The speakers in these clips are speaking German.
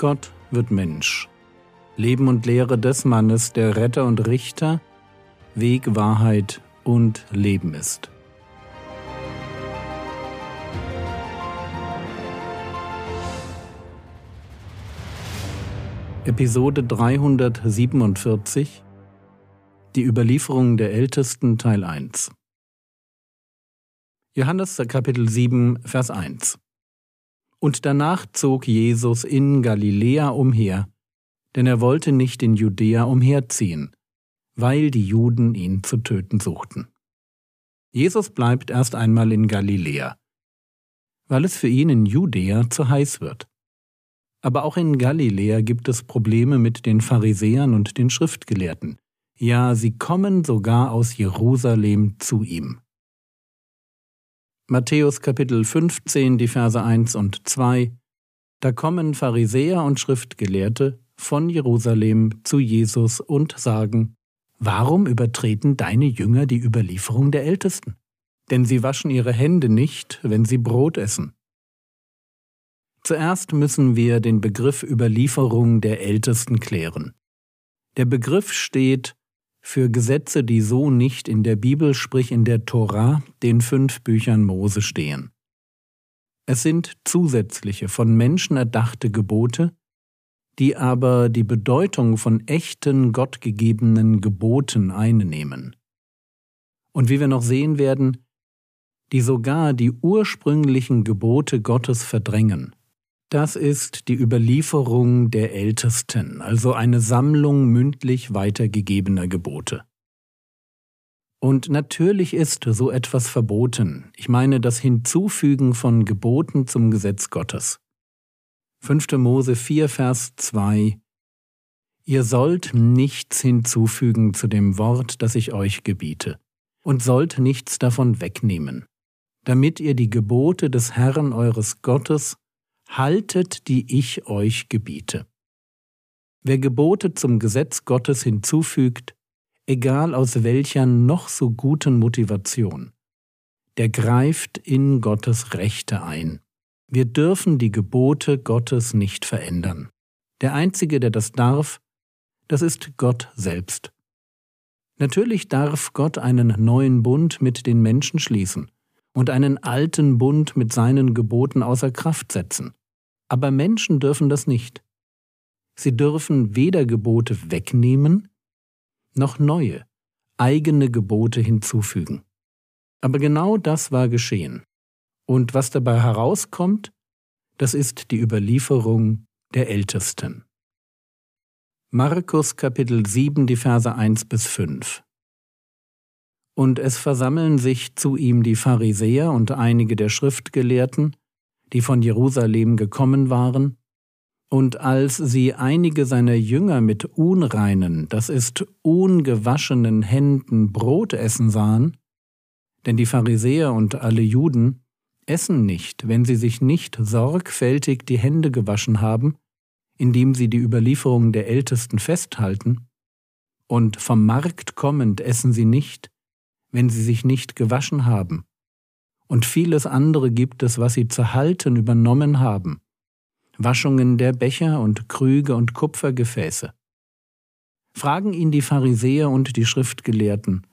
Gott wird Mensch. Leben und Lehre des Mannes, der Retter und Richter, Weg, Wahrheit und Leben ist. Episode 347 Die Überlieferung der Ältesten Teil 1 Johannes Kapitel 7 Vers 1 Und danach zog Jesus in Galiläa umher, denn er wollte nicht in Judäa umherziehen, weil die Juden ihn zu töten suchten. Jesus bleibt erst einmal in Galiläa, weil es für ihn in Judäa zu heiß wird. Aber auch in Galiläa gibt es Probleme mit den Pharisäern und den Schriftgelehrten. Ja, sie kommen sogar aus Jerusalem zu ihm. Matthäus Kapitel 15, die Verse 1 und 2 Da kommen Pharisäer und Schriftgelehrte von Jerusalem zu Jesus und sagen, Warum übertreten deine Jünger die Überlieferung der Ältesten? Denn sie waschen ihre Hände nicht, wenn sie Brot essen. Zuerst müssen wir den Begriff Überlieferung der Ältesten klären. Der Begriff steht für Gesetze, die so nicht in der Bibel, sprich in der Tora, den fünf Büchern Mose stehen. Es sind zusätzliche, von Menschen erdachte Gebote, die aber die Bedeutung von echten, gottgegebenen Geboten einnehmen. Und wie wir noch sehen werden, die sogar die ursprünglichen Gebote Gottes verdrängen. Das ist die Überlieferung der Ältesten, also eine Sammlung mündlich weitergegebener Gebote. Und natürlich ist so etwas verboten. Ich meine das Hinzufügen von Geboten zum Gesetz Gottes. 5. Mose 4, Vers 2 Ihr sollt nichts hinzufügen zu dem Wort, das ich euch gebiete, und sollt nichts davon wegnehmen, damit ihr die Gebote des Herrn eures Gottes haltet, die ich euch gebiete. Wer Gebote zum Gesetz Gottes hinzufügt, egal aus welcher noch so guten Motivation, der greift in Gottes Rechte ein. Wir dürfen die Gebote Gottes nicht verändern. Der Einzige, der das darf, das ist Gott selbst. Natürlich darf Gott einen neuen Bund mit den Menschen schließen und einen alten Bund mit seinen Geboten außer Kraft setzen. Aber Menschen dürfen das nicht. Sie dürfen weder Gebote wegnehmen, noch neue, eigene Gebote hinzufügen. Aber genau das war geschehen. Und was dabei herauskommt, das ist die Überlieferung der Ältesten. Markus Kapitel 7, die Verse 1 bis 5. Und es versammeln sich zu ihm die Pharisäer und einige der Schriftgelehrten, die von Jerusalem gekommen waren, und als sie einige seiner Jünger mit unreinen, das ist ungewaschenen Händen Brot essen sahen, denn die Pharisäer und alle Juden essen nicht, wenn sie sich nicht sorgfältig die Hände gewaschen haben, indem sie die Überlieferung der Ältesten festhalten, und vom Markt kommend essen sie nicht, wenn sie sich nicht gewaschen haben, und vieles andere gibt es, was sie zu halten übernommen haben. Waschungen der Becher und Krüge und Kupfergefäße. Fragen ihn die Pharisäer und die Schriftgelehrten,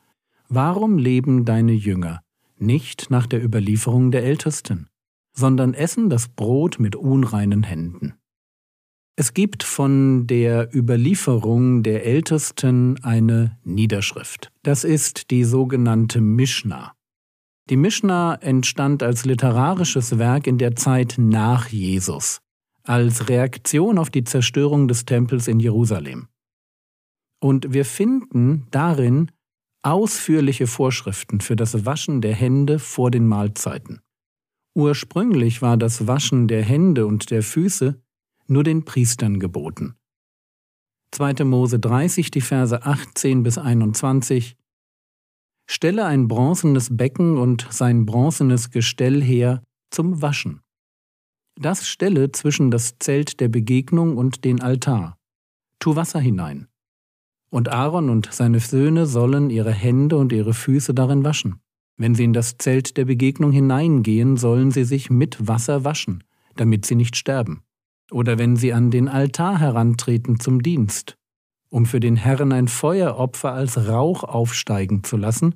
warum leben deine Jünger nicht nach der Überlieferung der Ältesten, sondern essen das Brot mit unreinen Händen? Es gibt von der Überlieferung der Ältesten eine Niederschrift. Das ist die sogenannte Mishnah. Die Mishnah entstand als literarisches Werk in der Zeit nach Jesus, als Reaktion auf die Zerstörung des Tempels in Jerusalem. Und wir finden darin ausführliche Vorschriften für das Waschen der Hände vor den Mahlzeiten. Ursprünglich war das Waschen der Hände und der Füße nur den Priestern geboten. 2. Mose 30, die Verse 18 bis 21 Stelle ein bronzenes Becken und sein bronzenes Gestell her zum Waschen. Das stelle zwischen das Zelt der Begegnung und den Altar. Tu Wasser hinein. Und Aaron und seine Söhne sollen ihre Hände und ihre Füße darin waschen. Wenn sie in das Zelt der Begegnung hineingehen, sollen sie sich mit Wasser waschen, damit sie nicht sterben. oder wenn sie an den Altar herantreten zum Dienst, um für den Herrn ein Feueropfer als Rauch aufsteigen zu lassen,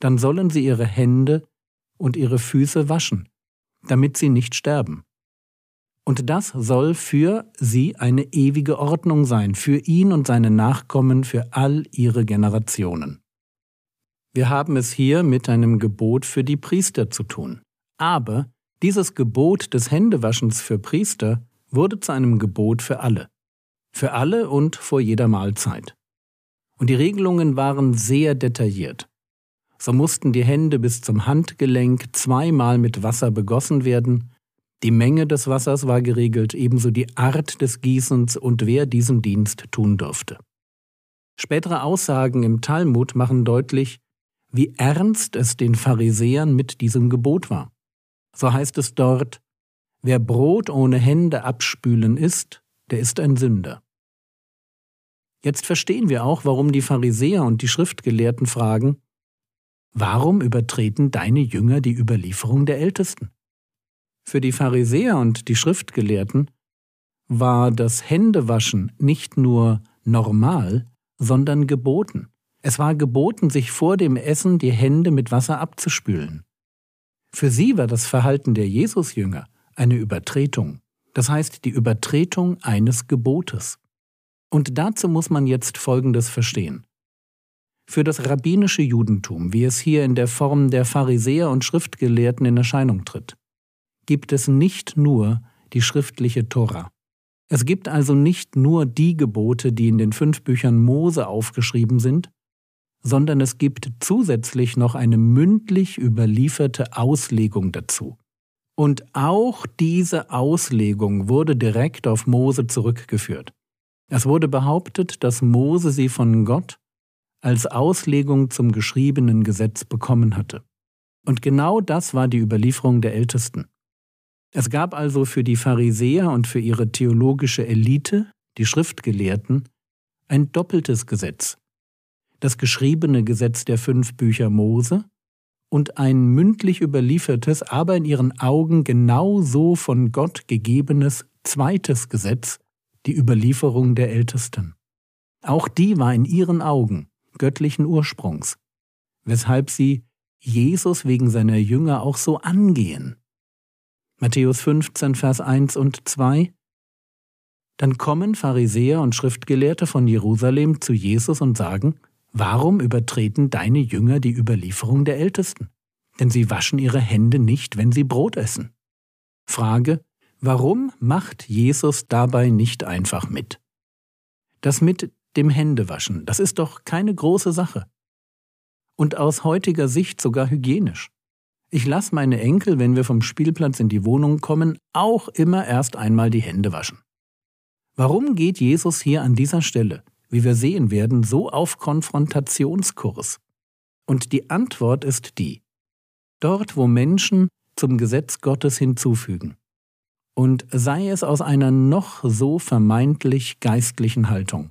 dann sollen sie ihre Hände und ihre Füße waschen, damit sie nicht sterben. Und das soll für sie eine ewige Ordnung sein, für ihn und seine Nachkommen, für all ihre Generationen. Wir haben es hier mit einem Gebot für die Priester zu tun. Aber dieses Gebot des Händewaschens für Priester wurde zu einem Gebot für alle. Für alle und vor jeder Mahlzeit. Und die Regelungen waren sehr detailliert. So mussten die Hände bis zum Handgelenk zweimal mit Wasser begossen werden, die Menge des Wassers war geregelt, ebenso die Art des Gießens und wer diesen Dienst tun durfte. Spätere Aussagen im Talmud machen deutlich, wie ernst es den Pharisäern mit diesem Gebot war. So heißt es dort, wer Brot ohne Hände abspülen isst, der ist ein Sünder. Jetzt verstehen wir auch, warum die Pharisäer und die Schriftgelehrten fragen, warum übertreten deine Jünger die Überlieferung der Ältesten? Für die Pharisäer und die Schriftgelehrten war das Händewaschen nicht nur normal, sondern geboten. Es war geboten, sich vor dem Essen die Hände mit Wasser abzuspülen. Für sie war das Verhalten der Jesusjünger eine Übertretung, das heißt die Übertretung eines Gebotes. Und dazu muss man jetzt Folgendes verstehen. Für das rabbinische Judentum, wie es hier in der Form der Pharisäer und Schriftgelehrten in Erscheinung tritt, gibt es nicht nur die schriftliche Tora. Es gibt also nicht nur die Gebote, die in den fünf Büchern Mose aufgeschrieben sind, sondern es gibt zusätzlich noch eine mündlich überlieferte Auslegung dazu. Und auch diese Auslegung wurde direkt auf Mose zurückgeführt. Es wurde behauptet, dass Mose sie von Gott als Auslegung zum geschriebenen Gesetz bekommen hatte. Und genau das war die Überlieferung der Ältesten. Es gab also für die Pharisäer und für ihre theologische Elite, die Schriftgelehrten, ein doppeltes Gesetz. Das geschriebene Gesetz der fünf Bücher Mose und ein mündlich überliefertes, aber in ihren Augen genauso von Gott gegebenes zweites Gesetz, die Überlieferung der Ältesten. Auch die war in ihren Augen göttlichen Ursprungs, weshalb sie Jesus wegen seiner Jünger auch so angehen. Matthäus 15, Vers 1 und 2 Dann kommen Pharisäer und Schriftgelehrte von Jerusalem zu Jesus und sagen, Warum übertreten deine Jünger die Überlieferung der Ältesten? Denn sie waschen ihre Hände nicht, wenn sie Brot essen. Frage, warum macht Jesus dabei nicht einfach mit? Das mit dem Händewaschen, das ist doch keine große Sache. Und aus heutiger Sicht sogar hygienisch. Ich lasse meine Enkel, wenn wir vom Spielplatz in die Wohnung kommen, auch immer erst einmal die Hände waschen. Warum geht Jesus hier an dieser Stelle, wie wir sehen werden, so auf Konfrontationskurs? Und die Antwort ist die. Dort, wo Menschen zum Gesetz Gottes hinzufügen. Und sei es aus einer noch so vermeintlich geistlichen Haltung.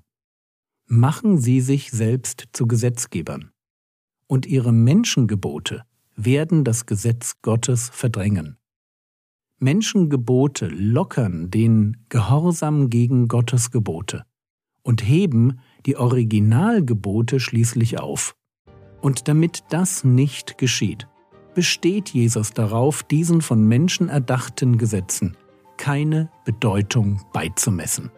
Machen sie sich selbst zu Gesetzgebern. Und ihre Menschengebote werden das Gesetz Gottes verdrängen. Menschengebote lockern den Gehorsam gegen Gottes Gebote und heben die Originalgebote schließlich auf. Und damit das nicht geschieht, besteht Jesus darauf, diesen von Menschen erdachten Gesetzen keine Bedeutung beizumessen.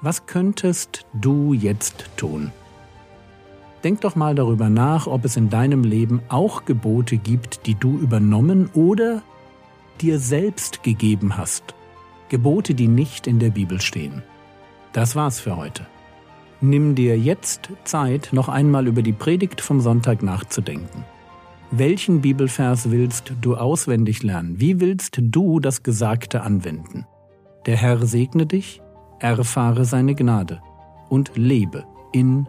Was könntest du jetzt tun? Denk doch mal darüber nach, ob es in deinem Leben auch Gebote gibt, die du übernommen oder dir selbst gegeben hast. Gebote, die nicht in der Bibel stehen. Das war's für heute. Nimm dir jetzt Zeit, noch einmal über die Predigt vom Sonntag nachzudenken. Welchen Bibelvers willst du auswendig lernen? Wie willst du das Gesagte anwenden? Der Herr segne dich erfahre seine Gnade und lebe in